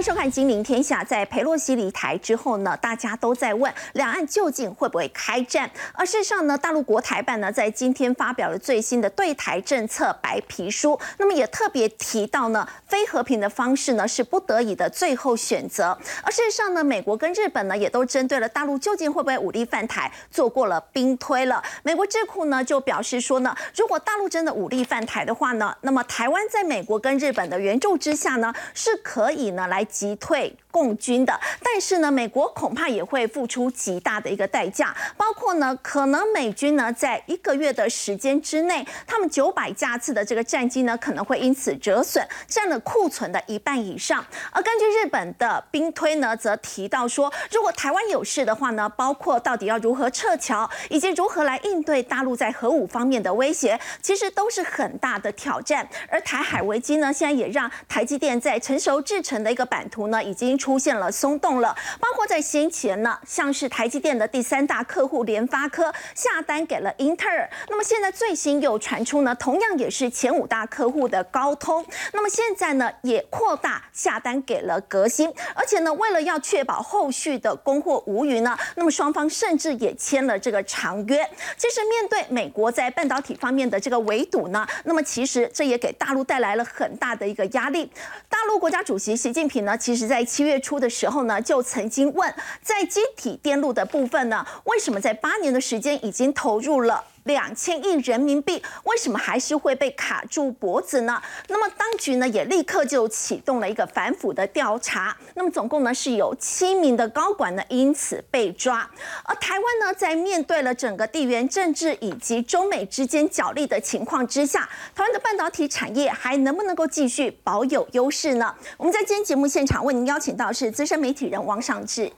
迎收看《金陵天下》。在佩洛西离台之后呢，大家都在问两岸究竟会不会开战？而事实上呢，大陆国台办呢在今天发表了最新的对台政策白皮书，那么也特别提到呢，非和平的方式呢是不得已的最后选择。而事实上呢，美国跟日本呢也都针对了大陆究竟会不会武力犯台做过了兵推了。美国智库呢就表示说呢，如果大陆真的武力犯台的话呢，那么台湾在美国跟日本的援助之下呢是可以呢来。击退共军的，但是呢，美国恐怕也会付出极大的一个代价，包括呢，可能美军呢在一个月的时间之内，他们九百架次的这个战机呢可能会因此折损，占了库存的一半以上。而根据日本的兵推呢，则提到说，如果台湾有事的话呢，包括到底要如何撤侨，以及如何来应对大陆在核武方面的威胁，其实都是很大的挑战。而台海危机呢，现在也让台积电在成熟制成的一个版。版图呢已经出现了松动了，包括在先前呢，像是台积电的第三大客户联发科下单给了英特尔，那么现在最新又传出呢，同样也是前五大客户的高通，那么现在呢也扩大下单给了革新，而且呢为了要确保后续的供货无虞呢，那么双方甚至也签了这个长约。其实面对美国在半导体方面的这个围堵呢，那么其实这也给大陆带来了很大的一个压力。大陆国家主席习近平呢。其实，在七月月初的时候呢，就曾经问，在晶体电路的部分呢，为什么在八年的时间已经投入了？两千亿人民币，为什么还是会被卡住脖子呢？那么当局呢也立刻就启动了一个反腐的调查。那么总共呢是有七名的高管呢因此被抓。而台湾呢在面对了整个地缘政治以及中美之间角力的情况之下，台湾的半导体产业还能不能够继续保有优势呢？我们在今天节目现场为您邀请到是资深媒体人王尚志，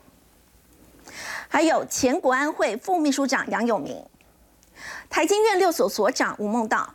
还有前国安会副秘书长杨永明。台经院六所所长吴梦道，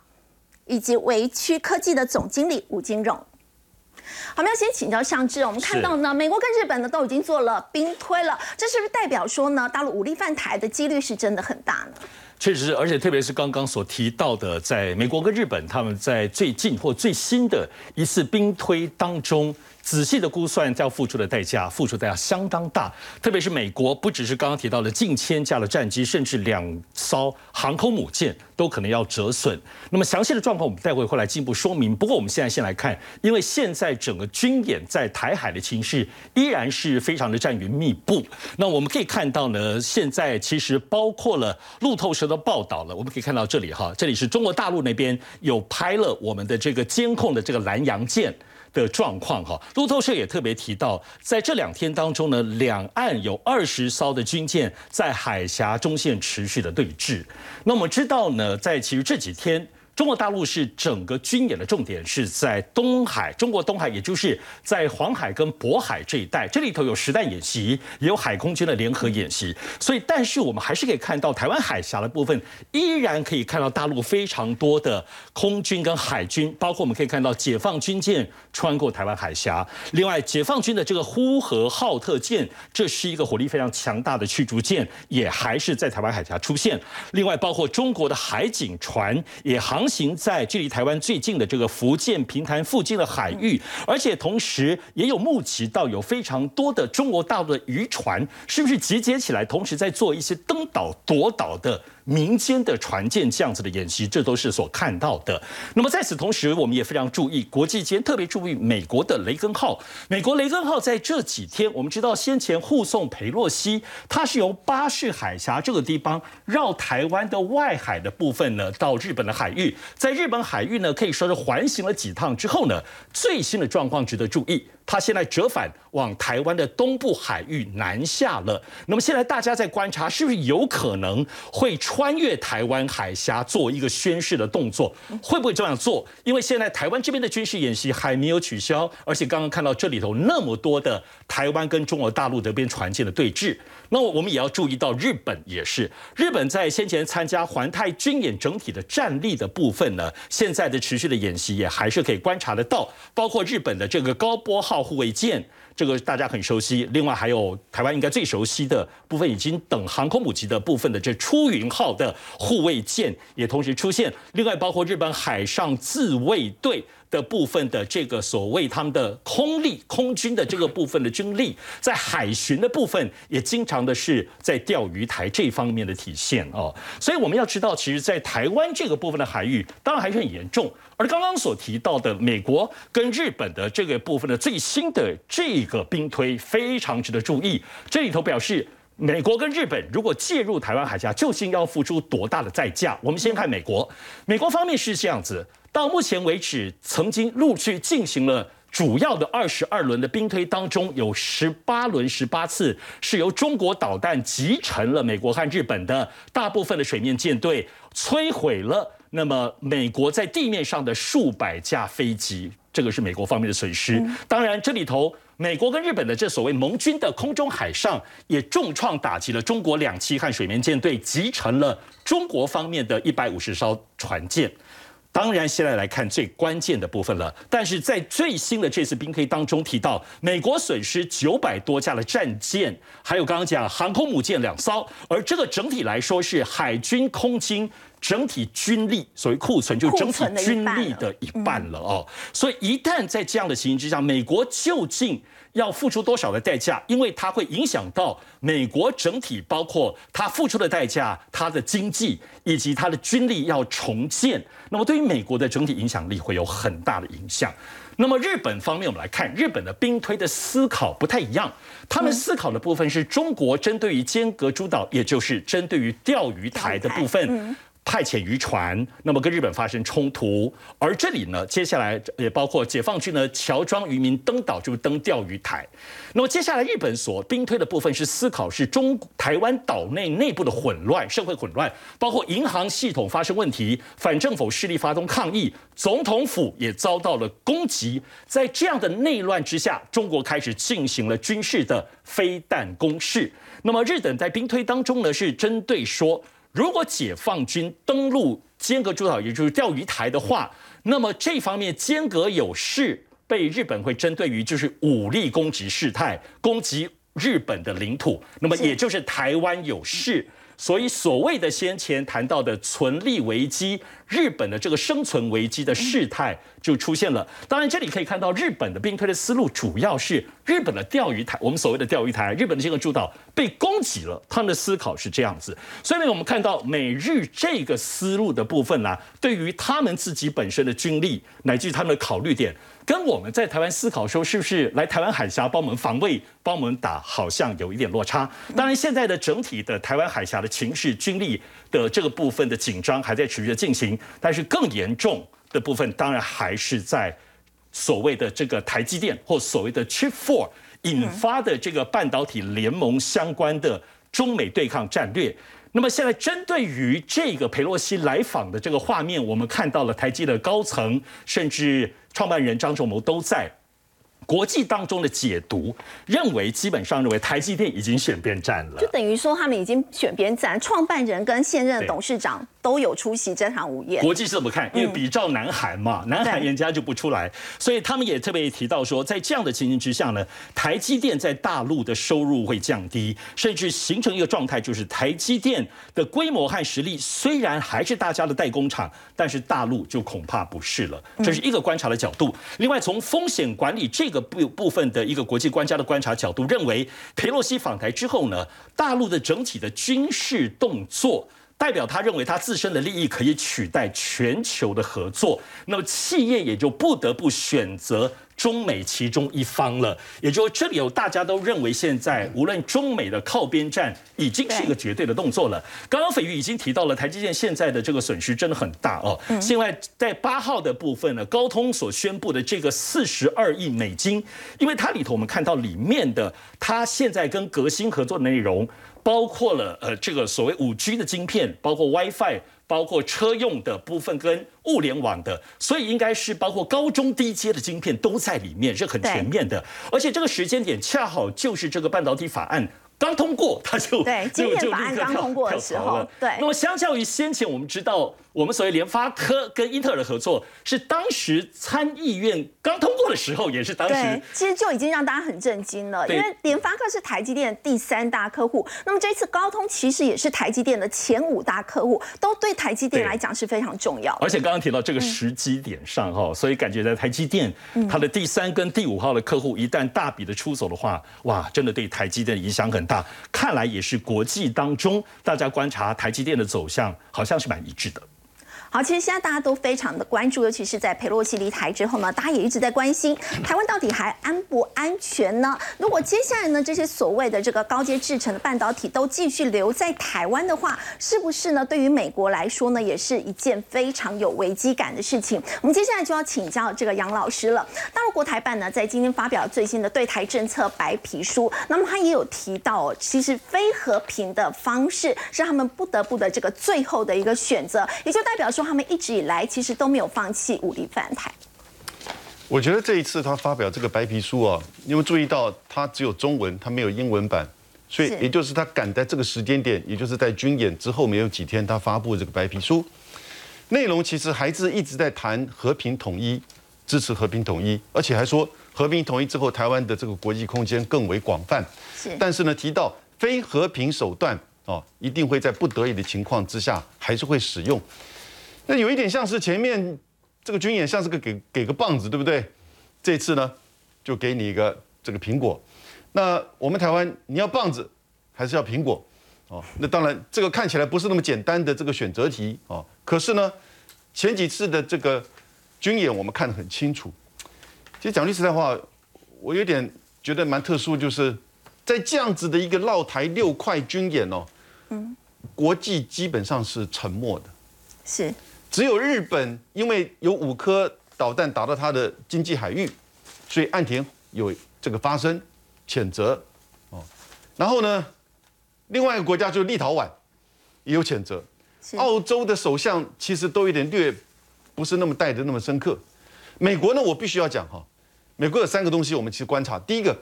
以及维区科技的总经理吴金荣。好，我们要先请教尚志。我们看到呢，美国跟日本呢都已经做了兵推了，这是不是代表说呢，大陆武力犯台的几率是真的很大呢？确实是，而且特别是刚刚所提到的，在美国跟日本他们在最近或最新的一次兵推当中。仔细的估算，要付出的代价，付出代价相当大。特别是美国，不只是刚刚提到的近千架的战机，甚至两艘航空母舰都可能要折损。那么详细的状况，我们待会会来进一步说明。不过我们现在先来看，因为现在整个军演在台海的情势依然是非常的战云密布。那我们可以看到呢，现在其实包括了路透社的报道了。我们可以看到这里哈，这里是中国大陆那边有拍了我们的这个监控的这个蓝洋舰。的状况哈，路透社也特别提到，在这两天当中呢，两岸有二十艘的军舰在海峡中线持续的对峙。那我们知道呢，在其实这几天。中国大陆是整个军演的重点是在东海，中国东海，也就是在黄海跟渤海这一带，这里头有实弹演习，也有海空军的联合演习。所以，但是我们还是可以看到台湾海峡的部分，依然可以看到大陆非常多的空军跟海军，包括我们可以看到解放军舰穿过台湾海峡。另外，解放军的这个呼和浩特舰，这是一个火力非常强大的驱逐舰，也还是在台湾海峡出现。另外，包括中国的海警船也航。行在距离台湾最近的这个福建平潭附近的海域，而且同时也有目击到有非常多的中国大陆的渔船，是不是集结起来，同时在做一些登岛夺岛的？民间的船舰这样子的演习，这都是所看到的。那么在此同时，我们也非常注意国际间，特别注意美国的雷根号。美国雷根号在这几天，我们知道先前护送裴洛西，它是由巴士海峡这个地方绕台湾的外海的部分呢，到日本的海域，在日本海域呢，可以说是环行了几趟之后呢，最新的状况值得注意。它现在折返往台湾的东部海域南下了。那么现在大家在观察，是不是有可能会穿越台湾海峡做一个宣誓的动作？会不会这样做？因为现在台湾这边的军事演习还没有取消，而且刚刚看到这里头那么多的台湾跟中国大陆这边船舰的对峙。那我们也要注意到，日本也是，日本在先前参加环太军演整体的战力的部分呢，现在的持续的演习也还是可以观察得到，包括日本的这个高波号。护卫舰，这个大家很熟悉。另外还有台湾应该最熟悉的部分，已经等航空母级的部分的这出云号的护卫舰也同时出现。另外包括日本海上自卫队的部分的这个所谓他们的空力空军的这个部分的军力，在海巡的部分也经常的是在钓鱼台这方面的体现哦。所以我们要知道，其实，在台湾这个部分的海域，当然还是很严重。而刚刚所提到的美国跟日本的这个部分的最新的这个兵推，非常值得注意。这里头表示。美国跟日本如果介入台湾海峡，究竟要付出多大的代价？我们先看美国，美国方面是这样子，到目前为止，曾经陆续进行了主要的二十二轮的兵推当中，有十八轮十八次是由中国导弹击沉了美国和日本的大部分的水面舰队，摧毁了那么美国在地面上的数百架飞机，这个是美国方面的损失。当然，这里头。美国跟日本的这所谓盟军的空中海上也重创打击了中国两栖和水面舰队，集成了中国方面的一百五十艘船舰。当然，现在来看最关键的部分了。但是在最新的这次兵推当中提到，美国损失九百多架的战舰，还有刚刚讲航空母舰两艘，而这个整体来说是海军空军。整体军力，所谓库存就整体军力的一半了哦。所以一旦在这样的情形之下，美国究竟要付出多少的代价？因为它会影响到美国整体，包括它付出的代价、它的经济以及它的军力要重建。那么对于美国的整体影响力会有很大的影响。那么日本方面，我们来看日本的兵推的思考不太一样。他们思考的部分是中国针对于尖阁诸岛，也就是针对于钓鱼台的部分。派遣渔船，那么跟日本发生冲突，而这里呢，接下来也包括解放军呢乔装渔民登岛，就是登钓鱼台。那么接下来日本所兵推的部分是思考是中台湾岛内内部的混乱，社会混乱，包括银行系统发生问题，反政府势力发动抗议，总统府也遭到了攻击。在这样的内乱之下，中国开始进行了军事的飞弹攻势。那么日本在兵推当中呢，是针对说。如果解放军登陆尖阁诸岛，也就是钓鱼台的话，那么这方面尖阁有事，被日本会针对于就是武力攻击事态，攻击日本的领土，那么也就是台湾有事。所以，所谓的先前谈到的存利危机，日本的这个生存危机的事态就出现了。当然，这里可以看到日本的兵推的思路，主要是日本的钓鱼台，我们所谓的钓鱼台，日本的这个诸岛被攻击了，他们的思考是这样子。所以呢，我们看到美日这个思路的部分呢，对于他们自己本身的军力，乃至于他们的考虑点。跟我们在台湾思考说，是不是来台湾海峡帮我们防卫、帮我们打，好像有一点落差。当然，现在的整体的台湾海峡的情势、军力的这个部分的紧张还在持续的进行。但是更严重的部分，当然还是在所谓的这个台积电或所谓的 Chip Four 引发的这个半导体联盟相关的中美对抗战略。那么现在针对于这个佩洛西来访的这个画面，我们看到了台积的高层，甚至创办人张仲谋都在。国际当中的解读认为，基本上认为台积电已经选边站了，就等于说他们已经选边站，创办人跟现任董事长都有出席这场午宴。国际是怎么看？因为比照南韩嘛，南韩人家就不出来，所以他们也特别提到说，在这样的情形之下呢，台积电在大陆的收入会降低，甚至形成一个状态，就是台积电的规模和实力虽然还是大家的代工厂，但是大陆就恐怕不是了。这是一个观察的角度。另外，从风险管理这这个。部部分的一个国际专家的观察角度认为，佩洛西访台之后呢，大陆的整体的军事动作代表他认为他自身的利益可以取代全球的合作，那么企业也就不得不选择。中美其中一方了，也就这里有大家都认为，现在无论中美的靠边站已经是一个绝对的动作了。刚刚斐玉已经提到了台积电现在的这个损失真的很大哦。另外在八号的部分呢，高通所宣布的这个四十二亿美金，因为它里头我们看到里面的，它现在跟革新合作的内容，包括了呃这个所谓五 G 的晶片，包括 WiFi。包括车用的部分跟物联网的，所以应该是包括高中低阶的晶片都在里面，是很全面的。而且这个时间点恰好就是这个半导体法案刚通过，他就对今天法案刚通过的时候，对。那么相较于先前，我们知道我们所谓联发科跟英特尔的合作，是当时参议院刚通过的时候，也是当时其实就已经让大家很震惊了，因为联发科是台积电第三大客户，那么这次高通其实也是台积电的前五大客户，都对台积电来讲是非常重要。而且刚刚提到这个时机点上哈，所以感觉在台积电它的第三跟第五号的客户一旦大笔的出走的话，哇，真的对台积电影响很大。看来也是国际当中大家观察台积电的走向，好像是蛮一致的。好，其实现在大家都非常的关注，尤其是在佩洛西离台之后呢，大家也一直在关心台湾到底还安不安全呢？如果接下来呢，这些所谓的这个高阶制成的半导体都继续留在台湾的话，是不是呢？对于美国来说呢，也是一件非常有危机感的事情。我们接下来就要请教这个杨老师了。大陆国台办呢，在今天发表最新的对台政策白皮书，那么他也有提到，其实非和平的方式是他们不得不的这个最后的一个选择，也就代表。说他们一直以来其实都没有放弃武力犯台。我觉得这一次他发表这个白皮书啊，因为注意到他只有中文，他没有英文版，所以也就是他赶在这个时间点，也就是在军演之后没有几天，他发布这个白皮书，内容其实还是一直在谈和平统一，支持和平统一，而且还说和平统一之后，台湾的这个国际空间更为广泛。是，但是呢，提到非和平手段哦，一定会在不得已的情况之下还是会使用。那有一点像是前面这个军演像是个给给个棒子，对不对？这次呢，就给你一个这个苹果。那我们台湾你要棒子还是要苹果？哦，那当然这个看起来不是那么简单的这个选择题哦。可是呢，前几次的这个军演我们看得很清楚。其实讲句实在话，我有点觉得蛮特殊，就是在这样子的一个绕台六块军演哦，嗯，国际基本上是沉默的，是。只有日本，因为有五颗导弹打到它的经济海域，所以岸田有这个发声谴责哦。然后呢，另外一个国家就是立陶宛也有谴责。澳洲的首相其实都有点略不是那么带的那么深刻。美国呢，我必须要讲哈，美国有三个东西我们其实观察。第一个，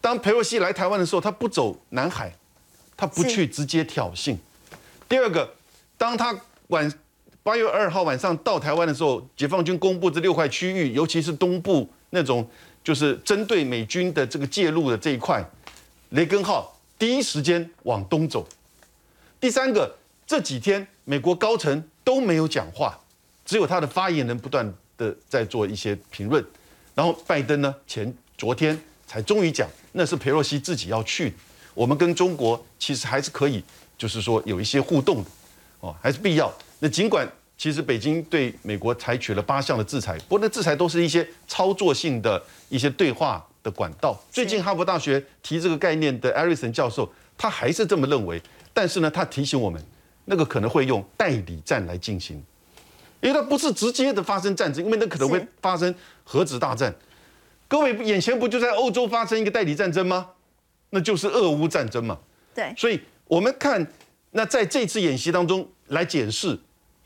当佩洛西来台湾的时候，他不走南海，他不去直接挑衅。第二个，当他晚。八月二号晚上到台湾的时候，解放军公布这六块区域，尤其是东部那种，就是针对美军的这个介入的这一块，雷根号第一时间往东走。第三个，这几天美国高层都没有讲话，只有他的发言人不断的在做一些评论。然后拜登呢，前昨天才终于讲，那是佩洛西自己要去，我们跟中国其实还是可以，就是说有一些互动的，哦，还是必要。那尽管其实北京对美国采取了八项的制裁，不过那制裁都是一些操作性的一些对话的管道。最近哈佛大学提这个概念的艾瑞森教授，他还是这么认为。但是呢，他提醒我们，那个可能会用代理战来进行，因为它不是直接的发生战争，因为那可能会发生核子大战。各位眼前不就在欧洲发生一个代理战争吗？那就是俄乌战争嘛。对。所以我们看，那在这次演习当中来检视。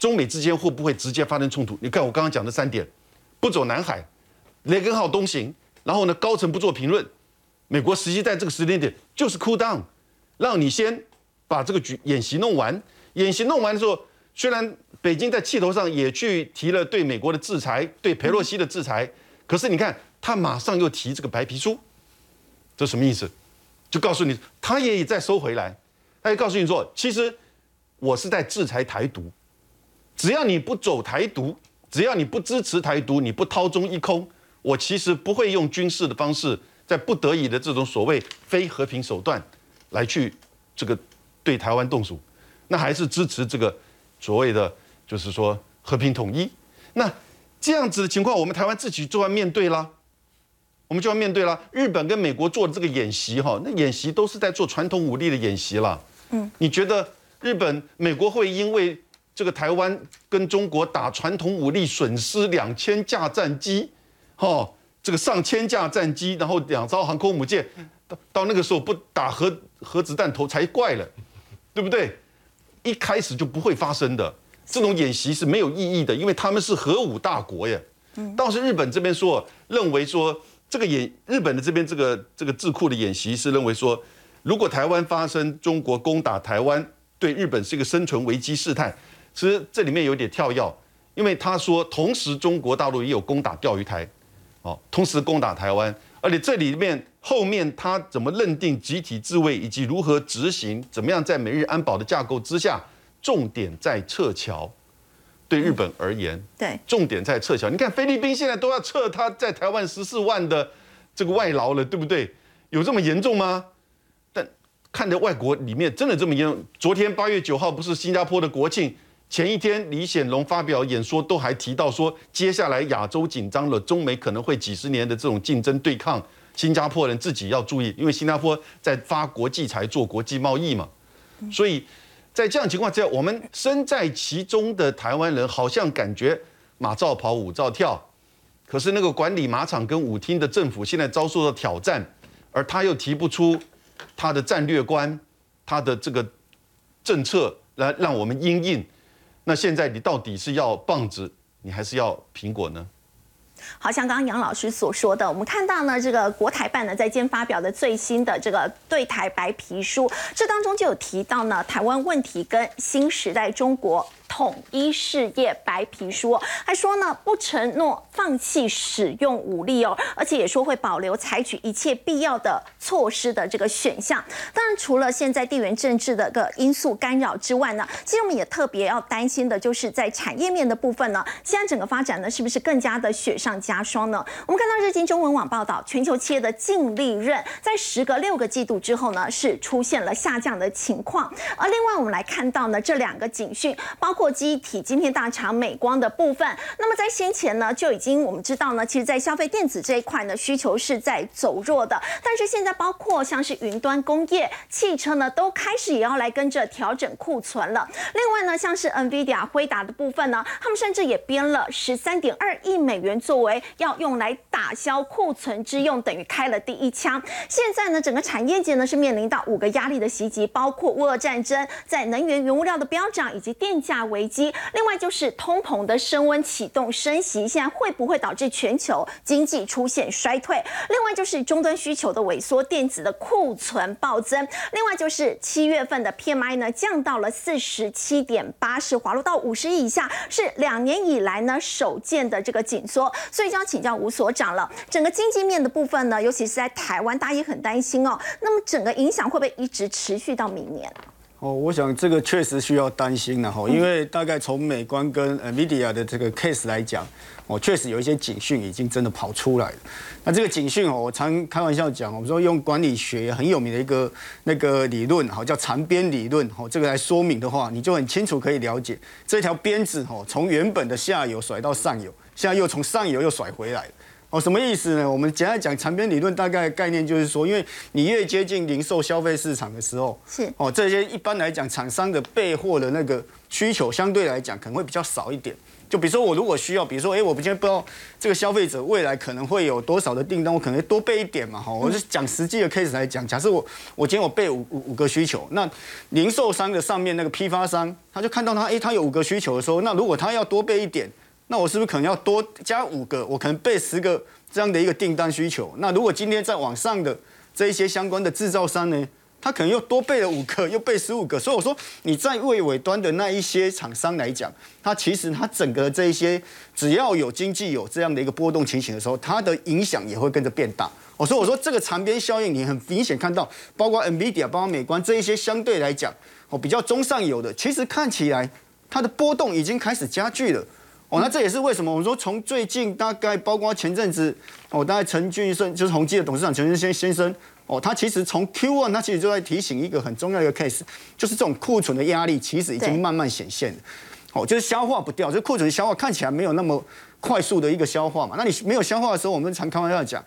中美之间会不会直接发生冲突？你看我刚刚讲的三点：不走南海，雷根号东行，然后呢，高层不做评论。美国实际在这个时间点就是 cool down，让你先把这个局演习弄完。演习弄完的时候，虽然北京在气头上也去提了对美国的制裁，对佩洛西的制裁，可是你看他马上又提这个白皮书，这什么意思？就告诉你，他也在收回来，他也告诉你说，其实我是在制裁台独。只要你不走台独，只要你不支持台独，你不掏中一空，我其实不会用军事的方式，在不得已的这种所谓非和平手段，来去这个对台湾动手，那还是支持这个所谓的就是说和平统一。那这样子的情况，我们台湾自己就要面对啦，我们就要面对啦。日本跟美国做的这个演习，哈，那演习都是在做传统武力的演习了。嗯，你觉得日本、美国会因为？这个台湾跟中国打传统武力，损失两千架战机，哈，这个上千架战机，然后两艘航空母舰，到到那个时候不打核核子弹头才怪了，对不对？一开始就不会发生的，这种演习是没有意义的，因为他们是核武大国呀。倒是日本这边说，认为说这个演日本的这边这个这个智库的演习是认为说，如果台湾发生中国攻打台湾，对日本是一个生存危机事态。其实这里面有点跳跃，因为他说同时中国大陆也有攻打钓鱼台，哦，同时攻打台湾，而且这里面后面他怎么认定集体自卫以及如何执行，怎么样在美日安保的架构之下，重点在撤侨。对日本而言，对，重点在撤侨。你看菲律宾现在都要撤他在台湾十四万的这个外劳了，对不对？有这么严重吗？但看着外国里面真的这么严重。昨天八月九号不是新加坡的国庆，前一天李显龙发表演说都还提到说，接下来亚洲紧张了，中美可能会几十年的这种竞争对抗，新加坡人自己要注意，因为新加坡在发国际财做国际贸易嘛，所以。在这样情况之下，我们身在其中的台湾人好像感觉马照跑，舞照跳。可是那个管理马场跟舞厅的政府现在遭受到挑战，而他又提不出他的战略观、他的这个政策来让我们应应。那现在你到底是要棒子，你还是要苹果呢？好像刚刚杨老师所说的，我们看到呢，这个国台办呢在今天发表的最新的这个对台白皮书，这当中就有提到呢，台湾问题跟新时代中国。统一事业白皮书还说呢，不承诺放弃使用武力哦，而且也说会保留采取一切必要的措施的这个选项。当然，除了现在地缘政治的个因素干扰之外呢，其实我们也特别要担心的就是在产业面的部分呢，现在整个发展呢是不是更加的雪上加霜呢？我们看到日经中文网报道，全球企业的净利润在时隔六个季度之后呢，是出现了下降的情况。而另外我们来看到呢，这两个警讯包括。机体晶片大厂美光的部分，那么在先前呢就已经我们知道呢，其实，在消费电子这一块呢，需求是在走弱的。但是现在包括像是云端工业、汽车呢，都开始也要来跟着调整库存了。另外呢，像是 NVIDIA 辉达的部分呢，他们甚至也编了十三点二亿美元作为要用来打消库存之用，等于开了第一枪。现在呢，整个产业界呢是面临到五个压力的袭击，包括乌俄战争、在能源原物料的飙涨以及电价。危机，另外就是通膨的升温启动升息，现在会不会导致全球经济出现衰退？另外就是终端需求的萎缩，电子的库存暴增。另外就是七月份的 PMI 呢降到了四十七点八，是滑落到五十以下，是两年以来呢首见的这个紧缩。所以就要请教吴所长了，整个经济面的部分呢，尤其是在台湾，大家也很担心哦。那么整个影响会不会一直持续到明年？哦，我想这个确实需要担心了哈，因为大概从美观跟 Nvidia 的这个 case 来讲，哦，确实有一些警讯已经真的跑出来了。那这个警讯哦，我常开玩笑讲，我们说用管理学很有名的一个那个理论，哈，叫长边理论，哦，这个来说明的话，你就很清楚可以了解这条鞭子，哦，从原本的下游甩到上游，现在又从上游又甩回来。哦，什么意思呢？我们简单讲长边理论，大概概念就是说，因为你越接近零售消费市场的时候，是哦，这些一般来讲，厂商的备货的那个需求相对来讲可能会比较少一点。就比如说我如果需要，比如说，哎，我今天不知道这个消费者未来可能会有多少的订单，我可能多备一点嘛，哈。我就讲实际的 case 来讲，假设我我今天我备五五五个需求，那零售商的上面那个批发商，他就看到他，哎，他有五个需求的时候，那如果他要多备一点。那我是不是可能要多加五个？我可能备十个这样的一个订单需求。那如果今天在网上的这一些相关的制造商呢，他可能又多备了五个，又备十五个。所以我说你在未尾端的那一些厂商来讲，它其实它整个这一些只要有经济有这样的一个波动情形的时候，它的影响也会跟着变大。我说我说这个长边效应，你很明显看到，包括 NVIDIA、包括美光这一些相对来讲哦比较中上游的，其实看起来它的波动已经开始加剧了。哦，那这也是为什么我们说从最近大概包括前阵子，哦，大概陈俊生就是宏基的董事长陈俊先先生，哦，他其实从 Q one 他其实就在提醒一个很重要的一个 case，就是这种库存的压力其实已经慢慢显现了，哦，就是消化不掉，就库存消化看起来没有那么快速的一个消化嘛，那你没有消化的时候，我们常开玩笑讲，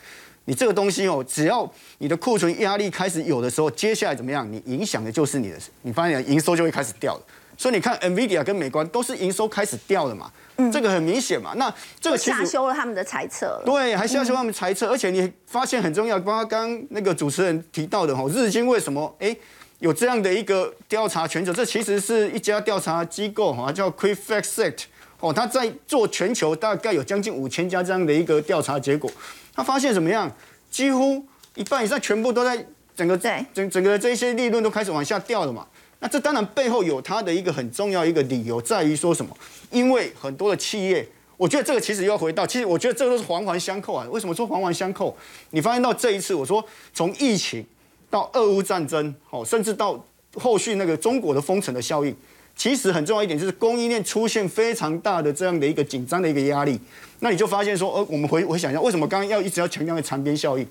你这个东西哦，只要你的库存压力开始有的时候，接下来怎么样，你影响的就是你的，你发现营收就会开始掉了，所以你看 Nvidia 跟美光都是营收开始掉了嘛。这个很明显嘛，那这个下修了他们的猜测，对，还下修他们猜测，而且你发现很重要，包括刚刚那个主持人提到的哈，日经为什么哎有这样的一个调查全球？这其实是一家调查机构哈，叫 q u i f a x Set 哦，他在做全球大概有将近五千家这样的一个调查结果，他发现怎么样？几乎一半以上全部都在整个对整整个这些利润都开始往下掉了嘛。那这当然背后有它的一个很重要一个理由，在于说什么？因为很多的企业，我觉得这个其实要回到，其实我觉得这个都是环环相扣啊。为什么说环环相扣？你发现到这一次，我说从疫情到俄乌战争，哦，甚至到后续那个中国的封城的效应，其实很重要一点就是供应链出现非常大的这样的一个紧张的一个压力。那你就发现说，呃，我们回回想一下，为什么刚刚要一直要强调的长边效应？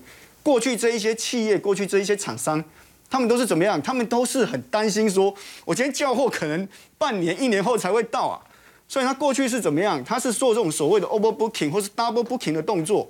过去这一些企业，过去这一些厂商，他们都是怎么样？他们都是很担心说，我今天叫货可能半年、一年后才会到啊。所以他过去是怎么样？他是做这种所谓的 overbooking 或是 double booking 的动作。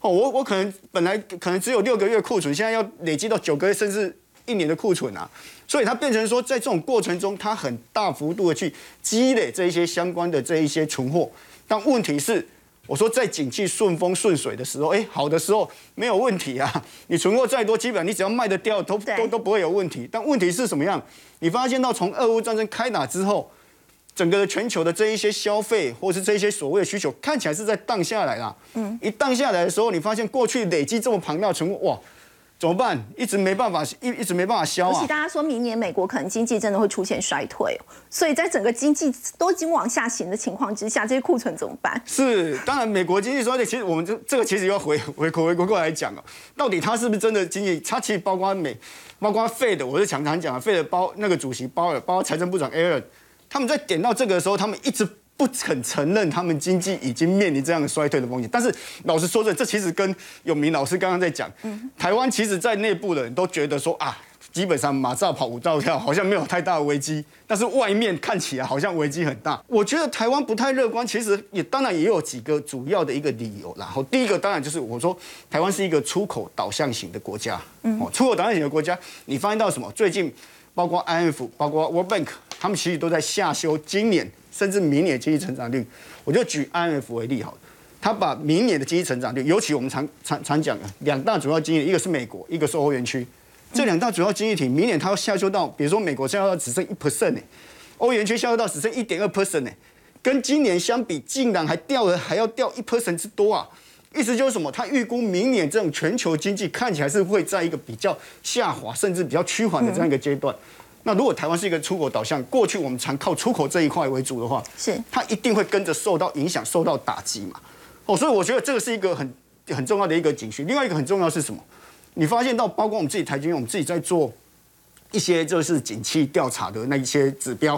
哦，我我可能本来可能只有六个月库存，现在要累积到九个月甚至一年的库存啊。所以它变成说，在这种过程中，它很大幅度的去积累这一些相关的这一些存货。但问题是，我说在景气顺风顺水的时候，哎，好的时候没有问题啊。你存货再多，基本上你只要卖得掉，都都都不会有问题。但问题是什么样？你发现到从俄乌战争开打之后，整个全球的这一些消费，或是这一些所谓的需求，看起来是在荡下来啦。嗯，一荡下来的时候，你发现过去累积这么庞大的存货，哇，怎么办？一直没办法，一一直没办法消啊而且。大家说明年美国可能经济真的会出现衰退哦，所以在整个经济都已经往下行的情况之下，这些库存怎么办？是，当然，美国经济衰退，其实我们这这个其实要回回回回过来讲哦，到底它是不是真的经济？它其实包括美，包括费的，我是常常讲啊，费的包那个主席鲍尔，包括财政部长 Aaron，他们在点到这个的时候，他们一直不肯承认他们经济已经面临这样的衰退的风险。但是老实说这这其实跟永明老师刚刚在讲，台湾其实在内部的人都觉得说啊。基本上马照跑，舞照跳，好像没有太大的危机，但是外面看起来好像危机很大。我觉得台湾不太乐观，其实也当然也有几个主要的一个理由。然后第一个当然就是我说台湾是一个出口导向型的国家，哦，出口导向型的国家，你发现到什么？最近包括 IMF、包括 World Bank，他们其实都在下修今年甚至明年的经济成长率。我就举 IMF 为例好了，他把明年的经济成长率，尤其我们常常常讲的两大主要经济，一个是美国，一个是欧元区。这两大主要经济体明年它要下修到，比如说美国下修到只剩一 percent 呢，欧元区下修到只剩一点二 percent 呢，跟今年相比，竟然还掉了还要掉一 percent 之多啊！意思就是什么？他预估明年这种全球经济看起来是会在一个比较下滑，甚至比较趋缓的这样一个阶段。那如果台湾是一个出口导向，过去我们常靠出口这一块为主的话，是它一定会跟着受到影响、受到打击嘛。哦，所以我觉得这个是一个很很重要的一个警讯。另外一个很重要是什么？你发现到，包括我们自己台军，我们自己在做一些就是景气调查的那一些指标。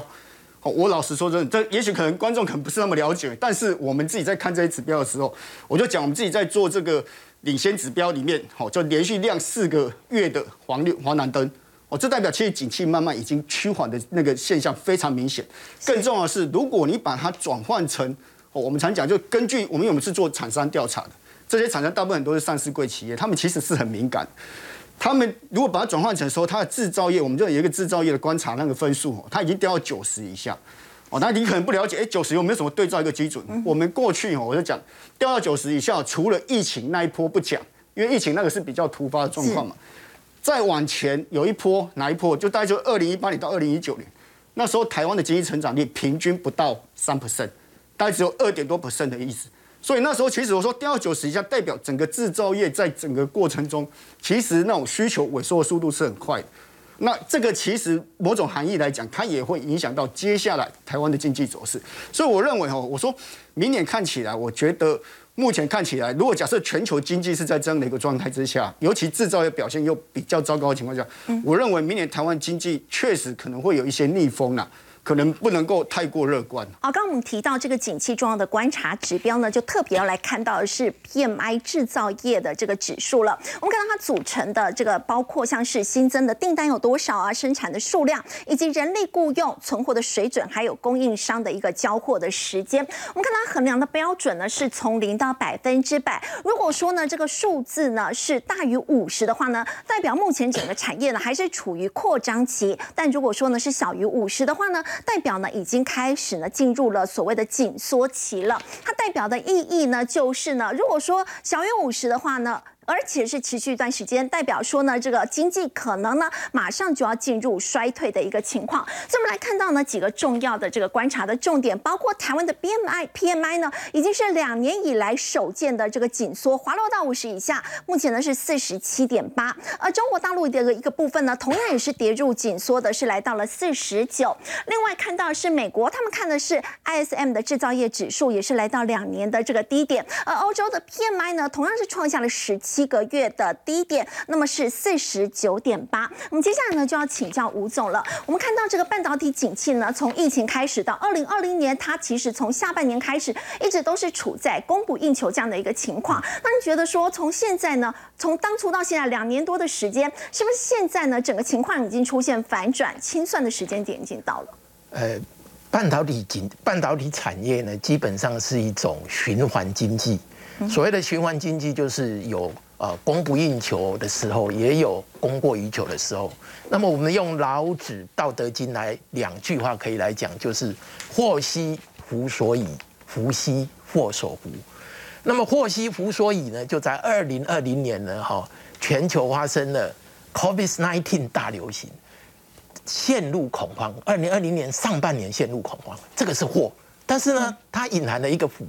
哦，我老实说真的，这也许可能观众可能不是那么了解，但是我们自己在看这些指标的时候，我就讲我们自己在做这个领先指标里面，哦，就连续亮四个月的黄绿黄蓝灯。哦，这代表其实景气慢慢已经趋缓的那个现象非常明显。更重要的是，如果你把它转换成，哦，我们常讲就根据我们因为我们是做厂商调查的，这些厂商大部分都是上市贵企业，他们其实是很敏感。他们如果把它转换成说它的制造业，我们就有一个制造业的观察那个分数，哦，它已经掉到九十以下。哦，那你可能不了解，哎，九十有没有什么对照一个基准？我们过去哦，我就讲掉到九十以下，除了疫情那一波不讲，因为疫情那个是比较突发的状况嘛。再往前有一波，哪一波？就大概就二零一八年到二零一九年，那时候台湾的经济成长率平均不到三 percent，大概只有二点多 percent 的意思。所以那时候其实我说掉九十以下，代表整个制造业在整个过程中，其实那种需求萎缩的速度是很快的。那这个其实某种含义来讲，它也会影响到接下来台湾的经济走势。所以我认为哦，我说明年看起来，我觉得目前看起来，如果假设全球经济是在这样的一个状态之下，尤其制造业表现又比较糟糕的情况下，我认为明年台湾经济确实可能会有一些逆风了。可能不能够太过乐观。啊，刚刚我们提到这个景气重要的观察指标呢，就特别要来看到的是 PMI 制造业的这个指数了。我们看到它组成的这个包括像是新增的订单有多少啊，生产的数量，以及人力雇佣、存货的水准，还有供应商的一个交货的时间。我们看它衡量的标准呢，是从零到百分之百。如果说呢这个数字呢是大于五十的话呢，代表目前整个产业呢还是处于扩张期；但如果说呢是小于五十的话呢，代表呢已经开始呢进入了所谓的紧缩期了。它代表的意义呢就是呢，如果说小于五十的话呢。而且是持续一段时间，代表说呢，这个经济可能呢马上就要进入衰退的一个情况。所以我们来看到呢几个重要的这个观察的重点，包括台湾的 BMI、PMI 呢已经是两年以来首见的这个紧缩，滑落到五十以下，目前呢是四十七点八。而中国大陆的一个部分呢，同样也是跌入紧缩的，是来到了四十九。另外看到是美国，他们看的是 ISM 的制造业指数，也是来到两年的这个低点。而欧洲的 PMI 呢，同样是创下了十七个月的低点，那么是四十九点八。我们接下来呢就要请教吴总了。我们看到这个半导体景气呢，从疫情开始到二零二零年，它其实从下半年开始一直都是处在供不应求这样的一个情况。那你觉得说从现在呢，从当初到现在两年多的时间，是不是现在呢整个情况已经出现反转清算的时间点已经到了？呃，半导体景半导体产业呢，基本上是一种循环经济。所谓的循环经济，就是有呃供不应求的时候，也有供过于求的时候。那么我们用老子《道德经》来两句话可以来讲，就是“祸兮福所倚，福兮祸所伏”。那么“祸兮福所倚”呢，就在二零二零年呢，哈，全球发生了 COVID-19 大流行。陷入恐慌，二零二零年上半年陷入恐慌，这个是祸。但是呢，它隐含了一个福，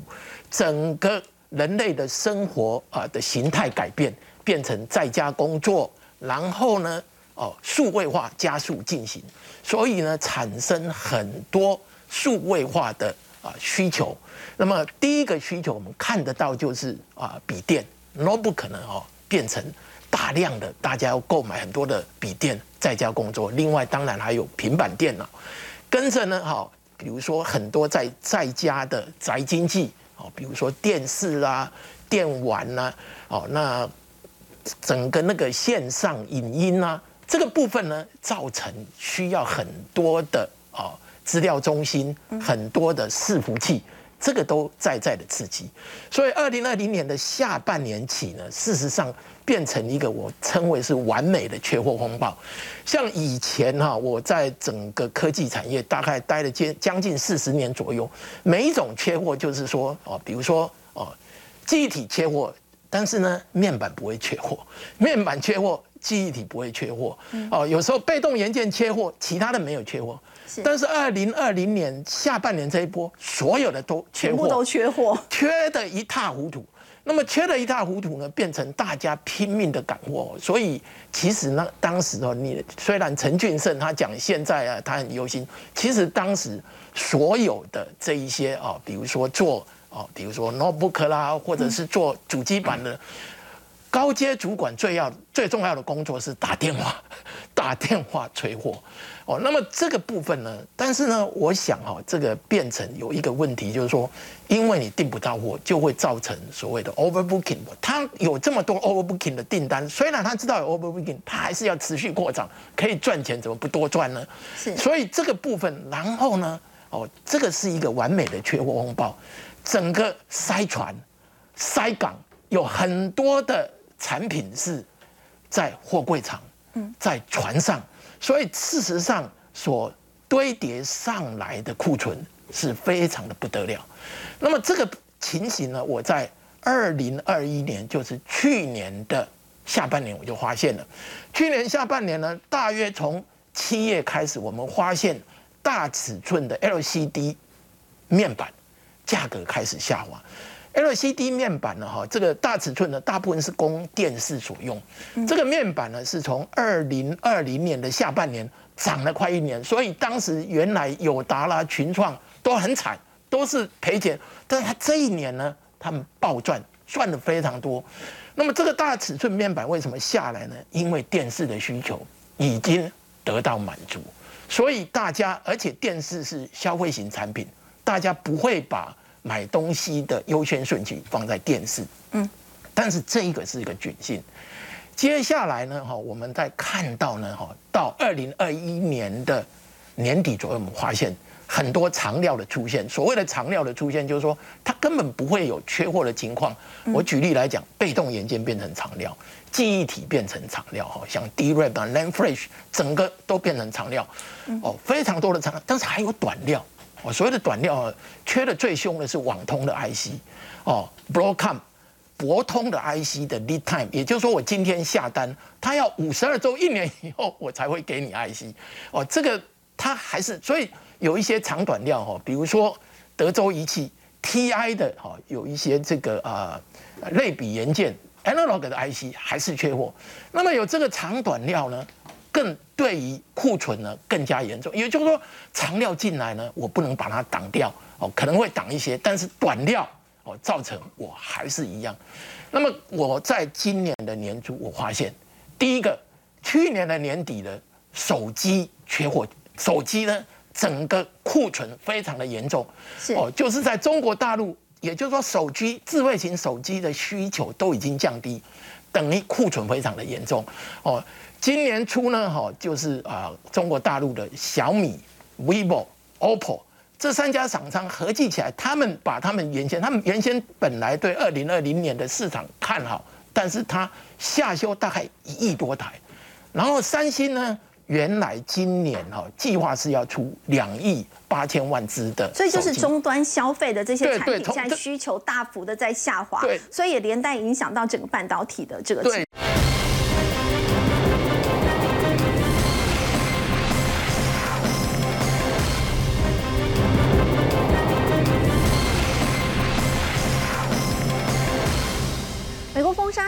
整个人类的生活啊的形态改变，变成在家工作，然后呢，哦，数位化加速进行，所以呢，产生很多数位化的啊需求。那么第一个需求我们看得到就是啊，笔电 nor 不可能哦变成大量的大家要购买很多的笔电。在家工作，另外当然还有平板电脑，跟着呢，哈，比如说很多在在家的宅经济，哦，比如说电视啦、电玩啦，哦，那整个那个线上影音啊，这个部分呢，造成需要很多的哦资料中心，很多的伺服器。这个都在在的刺激，所以二零二零年的下半年起呢，事实上变成一个我称为是完美的缺货风暴。像以前哈，我在整个科技产业大概待了将将近四十年左右，每一种缺货就是说哦，比如说哦，记忆体缺货，但是呢，面板不会缺货，面板缺货，记忆体不会缺货。哦，有时候被动元件缺货，其他的没有缺货。但是二零二零年下半年这一波，所有的都全部都缺货，缺的一塌糊涂。那么缺的一塌糊涂呢，变成大家拼命的赶货。所以其实呢，当时哦，你虽然陈俊胜他讲现在啊，他很忧心，其实当时所有的这一些啊，比如说做哦，比如说 notebook 啦，或者是做主机板的高阶主管，最要最重要的工作是打电话，打电话催货。哦，那么这个部分呢？但是呢，我想哈，这个变成有一个问题，就是说，因为你订不到货，就会造成所谓的 overbooking。他有这么多 overbooking 的订单，虽然他知道有 overbooking，他还是要持续扩张，可以赚钱，怎么不多赚呢？是。所以这个部分，然后呢，哦，这个是一个完美的缺货风暴，整个塞船、塞港，有很多的产品是在货柜场，嗯，在船上。所以事实上，所堆叠上来的库存是非常的不得了。那么这个情形呢，我在二零二一年，就是去年的下半年，我就发现了。去年下半年呢，大约从七月开始，我们发现大尺寸的 LCD 面板价格开始下滑。LCD 面板呢，哈，这个大尺寸呢大部分是供电视所用。这个面板呢，是从二零二零年的下半年涨了快一年，所以当时原来友达啦、群创都很惨，都是赔钱。但是它这一年呢，他们暴赚，赚的非常多。那么这个大尺寸面板为什么下来呢？因为电视的需求已经得到满足，所以大家，而且电视是消费型产品，大家不会把。买东西的优先顺序放在电视，嗯，但是这一个是一个窘境。接下来呢，哈，我们在看到呢，哈，到二零二一年的年底左右，我们发现很多长料的出现。所谓的长料的出现，就是说它根本不会有缺货的情况。我举例来讲，被动元件变成长料，记忆体变成长料，哈，像 DRAM 啊、NAND Flash，整个都变成长料，哦，非常多的长，但是还有短料。哦，所谓的短料缺的最凶的是网通的 IC，哦，Broadcom 博通的 IC 的 lead time，也就是说我今天下单，它要五十二周一年以后我才会给你 IC。哦，这个它还是所以有一些长短料哈，比如说德州仪器 TI 的哈，有一些这个啊类比元件 analog 的 IC 还是缺货。那么有这个长短料呢，更对于库存呢更加严重。也就是说，长料进来呢，我不能把它挡掉哦，可能会挡一些，但是短料。哦，造成我还是一样。那么我在今年的年初，我发现第一个，去年的年底的手机缺货，手机呢整个库存非常的严重。是哦，就是在中国大陆，也就是说手机智慧型手机的需求都已经降低，等于库存非常的严重。哦，今年初呢，哈，就是啊，中国大陆的小米、vivo、OPPO。这三家厂商合计起来，他们把他们原先，他们原先本来对二零二零年的市场看好，但是它下修大概一亿多台。然后三星呢，原来今年哈计划是要出两亿八千万只的，所以就是终端消费的这些产品，现在需求大幅的在下滑，对，所以也连带影响到整个半导体的这个。对。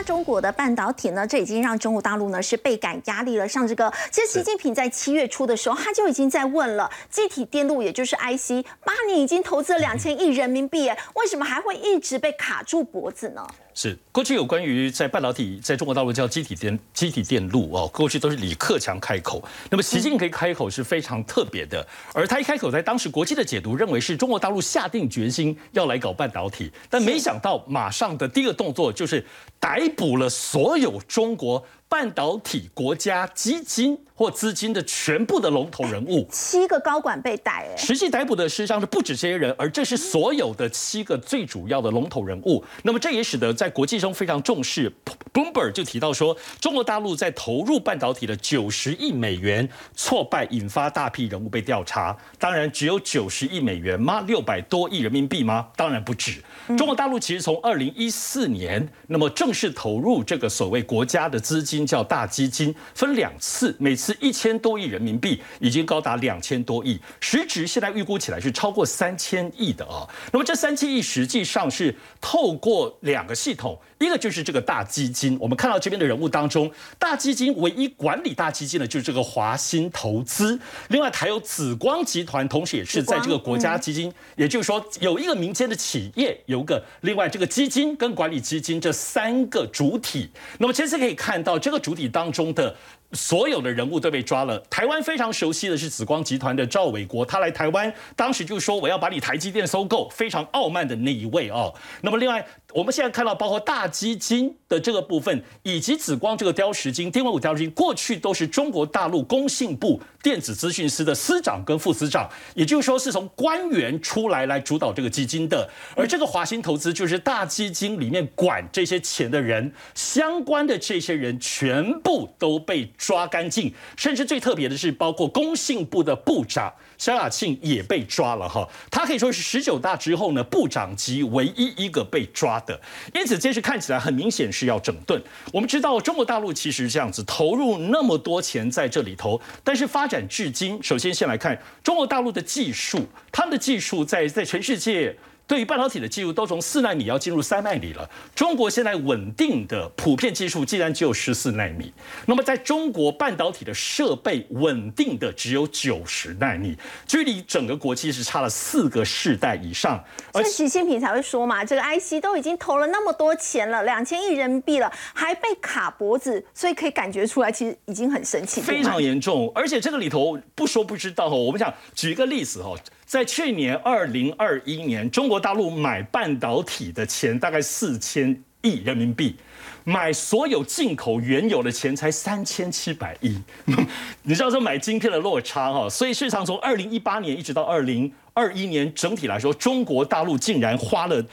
中国的半导体呢，这已经让中国大陆呢是倍感压力了。像这个，其实习近平在七月初的时候，他就已经在问了，机体电路也就是 IC，八年已经投资了两千亿人民币，为什么还会一直被卡住脖子呢？是。过去有关于在半导体在中国大陆叫机体电机体电路哦，过去都是李克强开口，那么习近平开口是非常特别的，而他一开口，在当时国际的解读认为是中国大陆下定决心要来搞半导体，但没想到马上的第一个动作就是逮捕了所有中国。半导体国家基金或资金的全部的龙头人物，七个高管被逮。哎，实际逮捕的实际上是不止这些人，而这是所有的七个最主要的龙头人物。那么这也使得在国际中非常重视。Bloomberg 就提到说，中国大陆在投入半导体的九十亿美元挫败，引发大批人物被调查。当然，只有九十亿美元吗？六百多亿人民币吗？当然不止。中国大陆其实从二零一四年，那么正式投入这个所谓国家的资金。叫大基金，分两次，每次一千多亿人民币，已经高达两千多亿，实质现在预估起来是超过三千亿的啊。那么这三千亿实际上是透过两个系统，一个就是这个大基金，我们看到这边的人物当中，大基金唯一管理大基金的就是这个华兴投资，另外还有紫光集团，同时也是在这个国家基金，也就是说有一个民间的企业，有个另外这个基金跟管理基金这三个主体。那么这次可以看到这。个主体当中的所有的人物都被抓了。台湾非常熟悉的是紫光集团的赵伟国，他来台湾当时就说我要把你台积电收购，非常傲慢的那一位哦。那么另外。我们现在看到，包括大基金的这个部分，以及紫光这个雕石金、天文五雕石金，过去都是中国大陆工信部电子资讯司的司长跟副司长，也就是说是从官员出来来主导这个基金的。而这个华兴投资就是大基金里面管这些钱的人，相关的这些人全部都被抓干净，甚至最特别的是，包括工信部的部长。萧亚庆也被抓了哈，他可以说是十九大之后呢部长级唯一一个被抓的，因此这是看起来很明显是要整顿。我们知道中国大陆其实这样子投入那么多钱在这里头，但是发展至今，首先先来看中国大陆的技术，他们的技术在在全世界。对于半导体的技术都从四纳米要进入三纳米了。中国现在稳定的普遍技术竟然只有十四纳米，那么在中国半导体的设备稳定的只有九十纳米，距离整个国际是差了四个世代以上。而习近平才会说嘛，这个 IC 都已经投了那么多钱了，两千亿人民币了，还被卡脖子，所以可以感觉出来，其实已经很生气，非常严重。而且这个里头不说不知道哦，我们想举一个例子哦。在去年二零二一年，中国大陆买半导体的钱大概四千亿人民币，买所有进口原有的钱才三千七百亿。你知道这买晶片的落差哈？所以市场从二零一八年一直到二零二一年，整体来说，中国大陆竟然花了。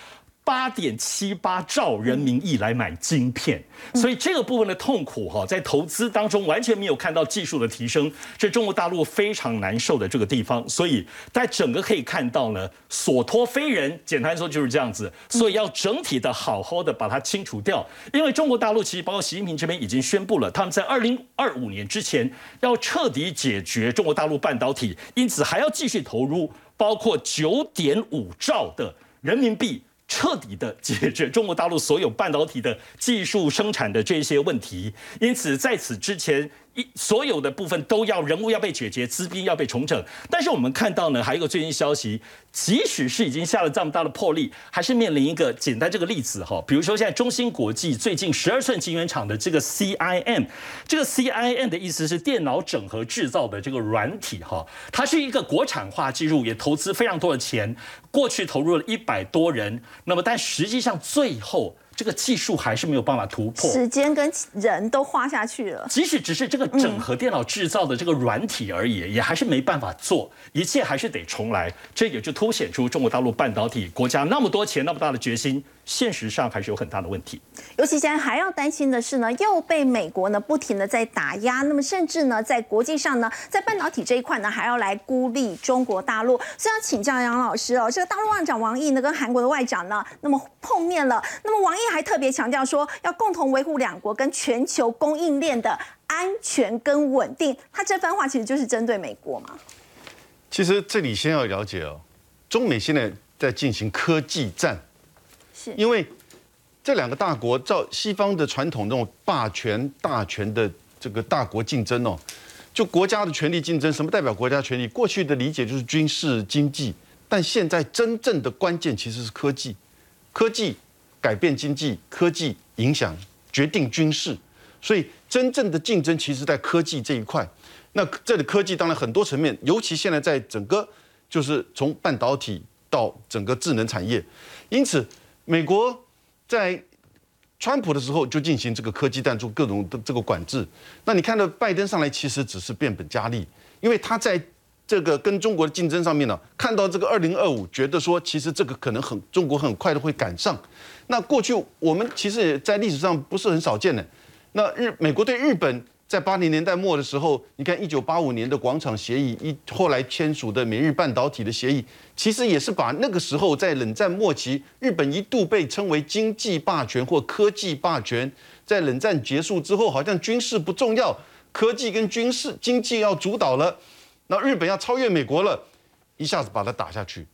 八点七八兆人民币来买晶片，所以这个部分的痛苦哈，在投资当中完全没有看到技术的提升，是中国大陆非常难受的这个地方。所以在整个可以看到呢，所托非人，简单说就是这样子。所以要整体的好好的把它清除掉，因为中国大陆其实包括习近平这边已经宣布了，他们在二零二五年之前要彻底解决中国大陆半导体，因此还要继续投入包括九点五兆的人民币。彻底的解决中国大陆所有半导体的技术生产的这些问题，因此在此之前。一所有的部分都要人物要被解决，资金要被重整。但是我们看到呢，还有一个最新消息，即使是已经下了这么大的魄力，还是面临一个简单这个例子哈。比如说现在中芯国际最近十二寸晶圆厂的这个 CIM，这个 CIM 的意思是电脑整合制造的这个软体哈，它是一个国产化技术，也投资非常多的钱，过去投入了一百多人，那么但实际上最后。这个技术还是没有办法突破，时间跟人都花下去了。即使只是这个整合电脑制造的这个软体而已，也还是没办法做，一切还是得重来。这也就凸显出中国大陆半导体国家那么多钱、那么大的决心。现实上还是有很大的问题，尤其现在还要担心的是呢，又被美国呢不停的在打压，那么甚至呢在国际上呢，在半导体这一块呢还要来孤立中国大陆。所以要请教杨老师哦，这个大陆外长王毅呢跟韩国的外长呢，那么碰面了，那么王毅还特别强调说，要共同维护两国跟全球供应链的安全跟稳定。他这番话其实就是针对美国嘛？其实这里先要了解哦，中美现在在进行科技战。因为这两个大国照西方的传统那种霸权大权的这个大国竞争哦，就国家的权力竞争，什么代表国家权力？过去的理解就是军事经济，但现在真正的关键其实是科技，科技改变经济，科技影响决定军事，所以真正的竞争其实在科技这一块。那这里科技当然很多层面，尤其现在在整个就是从半导体到整个智能产业，因此。美国在川普的时候就进行这个科技弹，做各种的这个管制。那你看到拜登上来，其实只是变本加厉，因为他在这个跟中国的竞争上面呢，看到这个二零二五，觉得说其实这个可能很中国很快的会赶上。那过去我们其实也在历史上不是很少见的。那日美国对日本。在八零年代末的时候，你看一九八五年的广场协议，一后来签署的美日半导体的协议，其实也是把那个时候在冷战末期，日本一度被称为经济霸权或科技霸权，在冷战结束之后，好像军事不重要，科技跟军事经济要主导了，那日本要超越美国了，一下子把它打下去，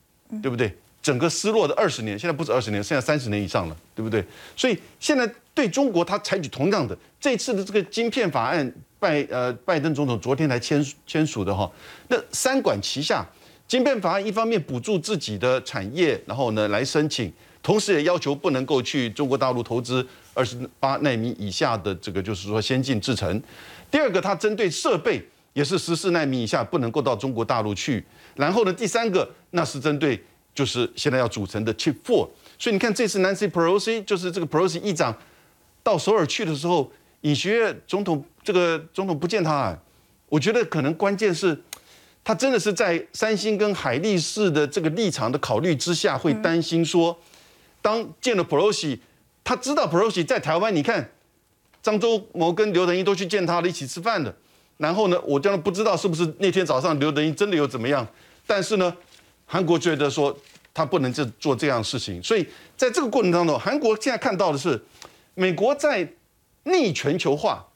对不对？整个失落的二十年，现在不止二十年，现在三十年以上了，对不对？所以现在对中国，他采取同样的这次的这个晶片法案，拜呃拜登总统昨天才签签署的哈。那三管齐下，晶片法案一方面补助自己的产业，然后呢来申请，同时也要求不能够去中国大陆投资二十八纳米以下的这个就是说先进制程。第二个，它针对设备也是十四纳米以下不能够到中国大陆去。然后呢，第三个那是针对。就是现在要组成的 Chip Four，所以你看这次 Nancy Pelosi 就是这个 Pelosi 议长到首尔去的时候，尹学月总统这个总统不见他，我觉得可能关键是，他真的是在三星跟海力士的这个立场的考虑之下，会担心说，当见了 Prosi，他知道 Prosi 在台湾，你看张周谋跟刘德英都去见他了，一起吃饭的，然后呢，我将来不知道是不是那天早上刘德英真的有怎么样，但是呢。韩国觉得说他不能这做这样事情，所以在这个过程当中，韩国现在看到的是美国在逆全球化，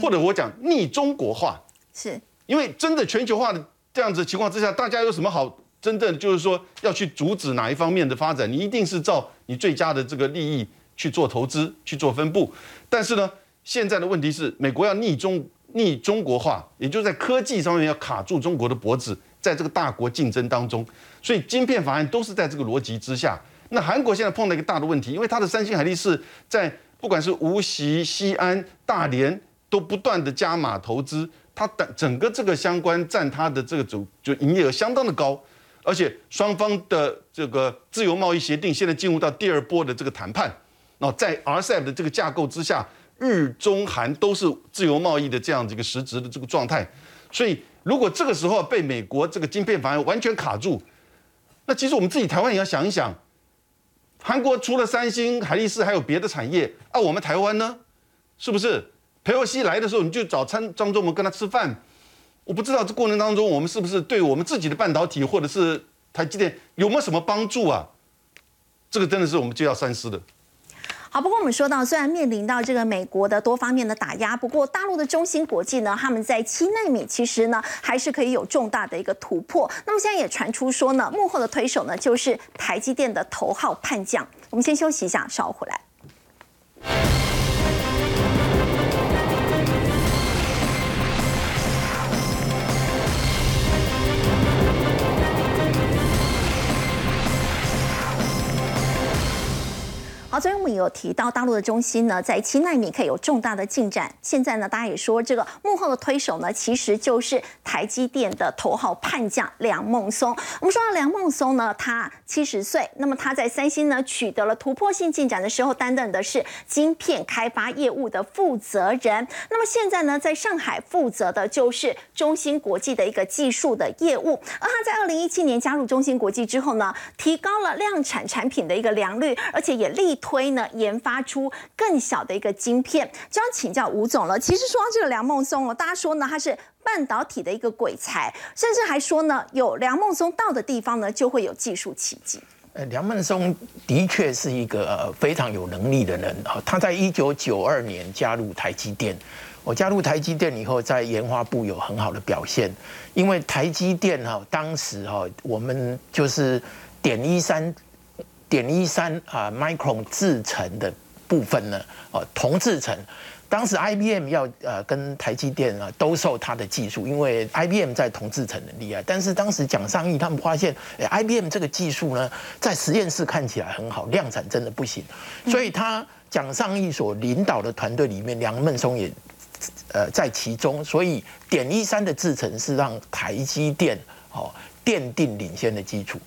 或者我讲逆中国化，是因为真的全球化的这样子情况之下，大家有什么好真正就是说要去阻止哪一方面的发展？你一定是照你最佳的这个利益去做投资、去做分布。但是呢，现在的问题是美国要逆中逆中国化，也就是在科技上面要卡住中国的脖子。在这个大国竞争当中，所以晶片法案都是在这个逻辑之下。那韩国现在碰到一个大的问题，因为它的三星、海力士在不管是无锡、西安、大连都不断的加码投资，它的整个这个相关占它的这个总就营业额相当的高，而且双方的这个自由贸易协定现在进入到第二波的这个谈判。那在 RCEP 的这个架构之下，日中韩都是自由贸易的这样子一个实质的这个状态，所以。如果这个时候被美国这个晶片法案完全卡住，那其实我们自己台湾也要想一想，韩国除了三星、海力士，还有别的产业啊。我们台湾呢，是不是？裴洛西来的时候，你就找张张忠谋跟他吃饭。我不知道这过程当中，我们是不是对我们自己的半导体或者是台积电有没有什么帮助啊？这个真的是我们就要三思的。好，不过我们说到，虽然面临到这个美国的多方面的打压，不过大陆的中芯国际呢，他们在七纳米其实呢还是可以有重大的一个突破。那么现在也传出说呢，幕后的推手呢就是台积电的头号叛将。我们先休息一下，稍后回来。好，昨天我们有提到大陆的中心呢，在七纳米可以有重大的进展。现在呢，大家也说这个幕后的推手呢，其实就是台积电的头号叛将梁孟松。我们说到梁孟松呢，他七十岁，那么他在三星呢取得了突破性进展的时候，担任的是晶片开发业务的负责人。那么现在呢，在上海负责的就是中芯国际的一个技术的业务。而他在二零一七年加入中芯国际之后呢，提高了量产产品的一个良率，而且也力。推呢，研发出更小的一个晶片，就要请教吴总了。其实说到这个梁孟松哦，大家说呢，他是半导体的一个鬼才，甚至还说呢，有梁孟松到的地方呢，就会有技术奇迹。呃，梁孟松的确是一个非常有能力的人啊。他在一九九二年加入台积电，我加入台积电以后，在研发部有很好的表现，因为台积电哈，当时哈，我们就是点一三。点一三啊，micron 制成的部分呢，哦，铜制成，当时 IBM 要呃跟台积电啊兜售它的技术，因为 IBM 在铜制成很厉害，但是当时蒋尚义他们发现，哎，IBM 这个技术呢，在实验室看起来很好，量产真的不行，所以他蒋尚义所领导的团队里面，梁孟松也呃在其中，所以点一三的制成是让台积电哦奠定领先的基础。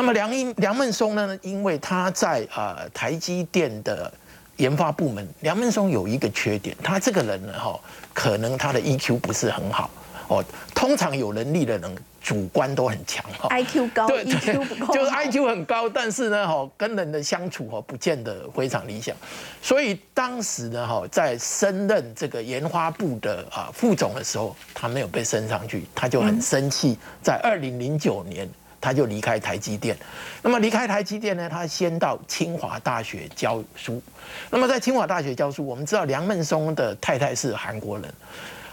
那么梁英梁孟松呢？因为他在呃台积电的研发部门，梁孟松有一个缺点，他这个人呢哈，可能他的 EQ 不是很好哦。通常有能力的人，主观都很强哈，IQ 高，EQ 不够，就是 IQ 很高，但是呢哈，跟人的相处哈，不见得非常理想。所以当时呢哈，在升任这个研发部的啊副总的时候，他没有被升上去，他就很生气。在二零零九年。他就离开台积电，那么离开台积电呢？他先到清华大学教书。那么在清华大学教书，我们知道梁孟松的太太是韩国人，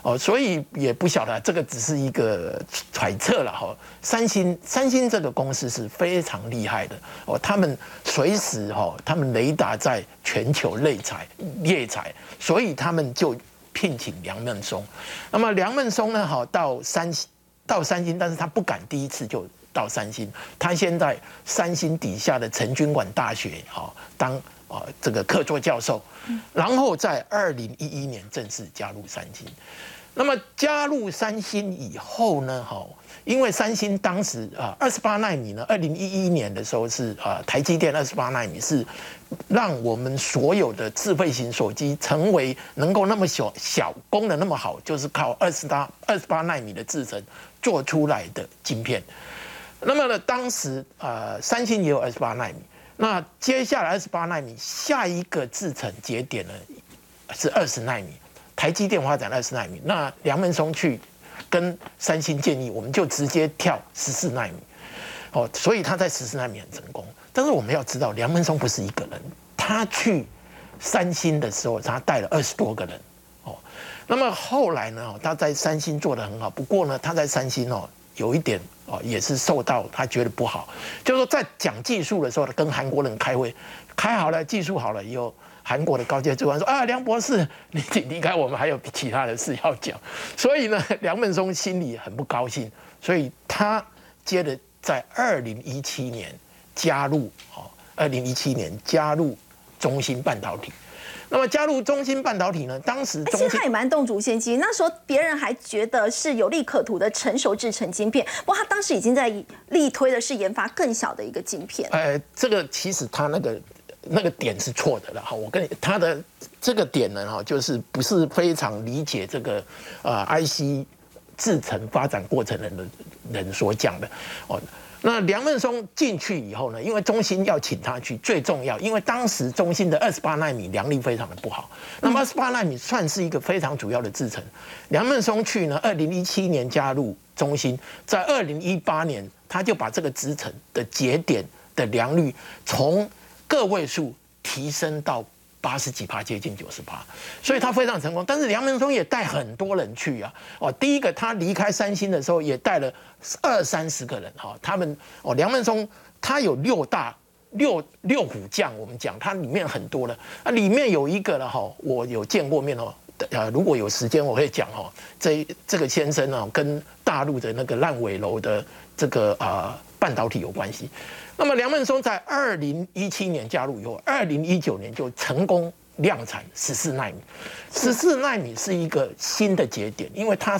哦，所以也不晓得这个只是一个揣测了哈。三星三星这个公司是非常厉害的哦，他们随时哈，他们雷达在全球内采猎采，所以他们就聘请梁孟松。那么梁孟松呢？好到三星到三星，但是他不敢第一次就。到三星，他现在三星底下的陈军馆大学哈当啊这个客座教授，然后在二零一一年正式加入三星。那么加入三星以后呢，哈，因为三星当时啊二十八纳米呢，二零一一年的时候是啊台积电二十八纳米是让我们所有的智慧型手机成为能够那么小小功能那么好，就是靠二十八二十八纳米的制程做出来的晶片。那么呢，当时呃，三星也有二十八纳米。那接下来二十八纳米下一个制程节点呢是二十纳米，台积电发展二十纳米。那梁文松去跟三星建议，我们就直接跳十四纳米。哦，所以他在十四纳米很成功。但是我们要知道，梁文松不是一个人，他去三星的时候，他带了二十多个人。哦，那么后来呢，他在三星做的很好。不过呢，他在三星哦。有一点哦，也是受到他觉得不好，就是说在讲技术的时候，跟韩国人开会，开好了技术好了以后，韩国的高阶主管说啊，梁博士，你你离开我们还有其他的事要讲，所以呢，梁孟松心里很不高兴，所以他接着在二零一七年加入哦，二零一七年加入中芯半导体。那么加入中芯半导体呢？当时其实他也蛮动足先机。那时候别人还觉得是有利可图的成熟制成晶片，不过他当时已经在力推的是研发更小的一个晶片。呃，这个其实他那个那个点是错的了哈。我跟你他的这个点呢哈，就是不是非常理解这个呃 IC 制成发展过程的人人所讲的哦。那梁孟松进去以后呢，因为中心要请他去，最重要，因为当时中心的二十八纳米良率非常的不好。那么二十八纳米算是一个非常主要的制程。梁孟松去呢，二零一七年加入中心，在二零一八年他就把这个制程的节点的良率从个位数提升到。八十几趴，接近九十趴，所以他非常成功。但是梁文松也带很多人去啊，哦，第一个他离开三星的时候也带了二三十个人。哈，他们哦，梁文松他有六大六六虎将，我们讲他里面很多了。啊，里面有一个了哈，我有见过面哦，呃，如果有时间我会讲哦，这这个先生呢跟大陆的那个烂尾楼的这个啊半导体有关系。那么梁孟松在二零一七年加入以后，二零一九年就成功量产十四纳米。十四纳米是一个新的节点，因为它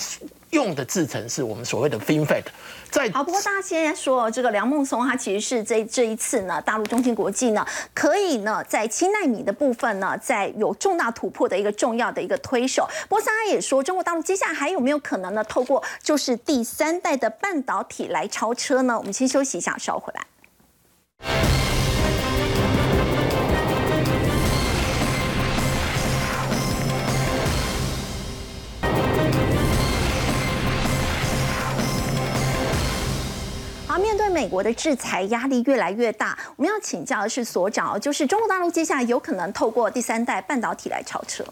用的制程是我们所谓的 FinFET。在好，不过大家现在说这个梁孟松，他其实是这这一次呢，大陆中芯国际呢，可以呢在七纳米的部分呢，在有重大突破的一个重要的一个推手。不过大家也说，中国大陆接下来还有没有可能呢，透过就是第三代的半导体来超车呢？我们先休息一下，稍后回来。好，面对美国的制裁压力越来越大，我们要请教的是所长，就是中国大陆接下来有可能透过第三代半导体来超车，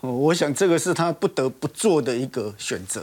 我想这个是他不得不做的一个选择。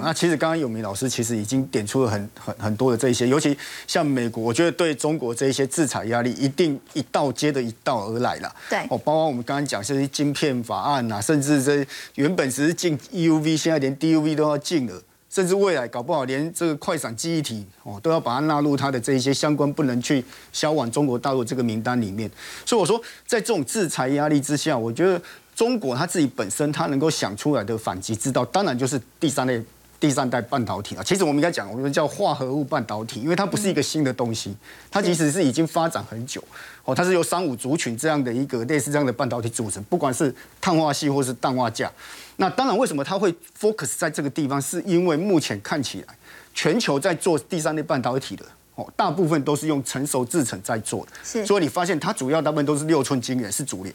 那其实刚刚有明老师其实已经点出了很很很多的这一些，尤其像美国，我觉得对中国这一些制裁压力一定一道接着一道而来了。对，哦，包括我们刚刚讲这些晶片法案啊，甚至这原本只是禁 EUV，现在连 DUV 都要禁了，甚至未来搞不好连这个快闪记忆体哦都要把它纳入它的这一些相关不能去销往中国大陆这个名单里面。所以我说，在这种制裁压力之下，我觉得中国它自己本身它能够想出来的反击之道，当然就是第三类。第三代半导体啊，其实我们应该讲，我们叫化合物半导体，因为它不是一个新的东西，它其实是已经发展很久哦，它是由三五族群这样的一个类似这样的半导体组成，不管是碳化系或是氮化镓。那当然，为什么它会 focus 在这个地方？是因为目前看起来，全球在做第三类半导体的哦，大部分都是用成熟制程在做的，是。所以你发现它主要大部分都是六寸晶圆是主流，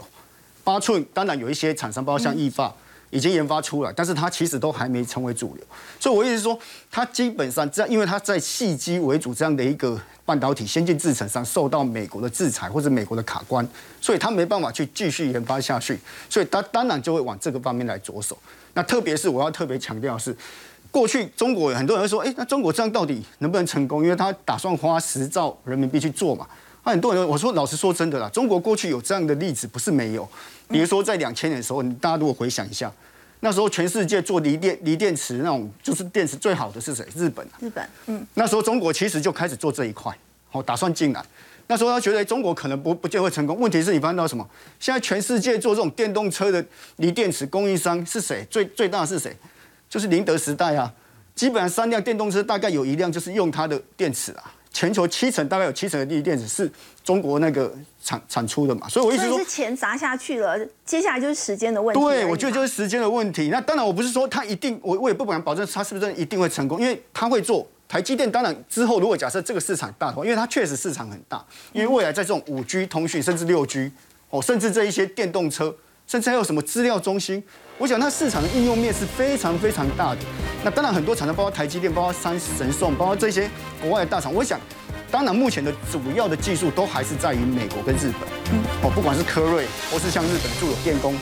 八寸当然有一些厂商，包括像易发。已经研发出来，但是它其实都还没成为主流，所以我意思是说，它基本上在，因为它在细机为主这样的一个半导体先进制程上受到美国的制裁或者美国的卡关，所以它没办法去继续研发下去，所以它当然就会往这个方面来着手。那特别是我要特别强调是，过去中国有很多人说，哎，那中国这样到底能不能成功？因为他打算花十兆人民币去做嘛。那很多人我说老实说真的啦，中国过去有这样的例子不是没有。比如说，在两千年的时候，大家如果回想一下，那时候全世界做锂电、锂电池那种就是电池最好的是谁？日本。日本，嗯。那时候中国其实就开始做这一块，好，打算进来。那时候他觉得中国可能不不见会成功。问题是你发现到什么？现在全世界做这种电动车的锂电池供应商是谁？最最大是谁？就是宁德时代啊。基本上三辆电动车大概有一辆就是用它的电池啊。全球七成大概有七成的锂电池是中国那个产产出的嘛，所以我意思说，是钱砸下去了，接下来就是时间的问题。对，我觉得就是时间的问题。那当然，我不是说他一定，我我也不敢保证他是不是一定会成功，因为他会做台积电。当然之后，如果假设这个市场大的话，因为它确实市场很大，因为未来在这种五 G 通讯，甚至六 G，哦，甚至这一些电动车，甚至还有什么资料中心。我想它市场的应用面是非常非常大的。那当然很多厂商，包括台积电，包括三神送，包括这些国外的大厂。我想，当然目前的主要的技术都还是在于美国跟日本。嗯。哦，不管是科瑞，或是像日本住友电工，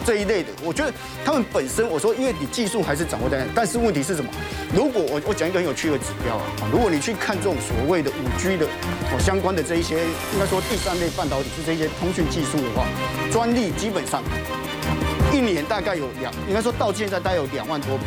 这一类的，我觉得他们本身，我说因为你技术还是掌握在，但是问题是什么？如果我我讲一个很有趣的指标啊，如果你去看这种所谓的五 G 的哦相关的这一些，应该说第三类半导体是这些通讯技术的话，专利基本上。一年大概有两，应该说到现在大概有两万多笔。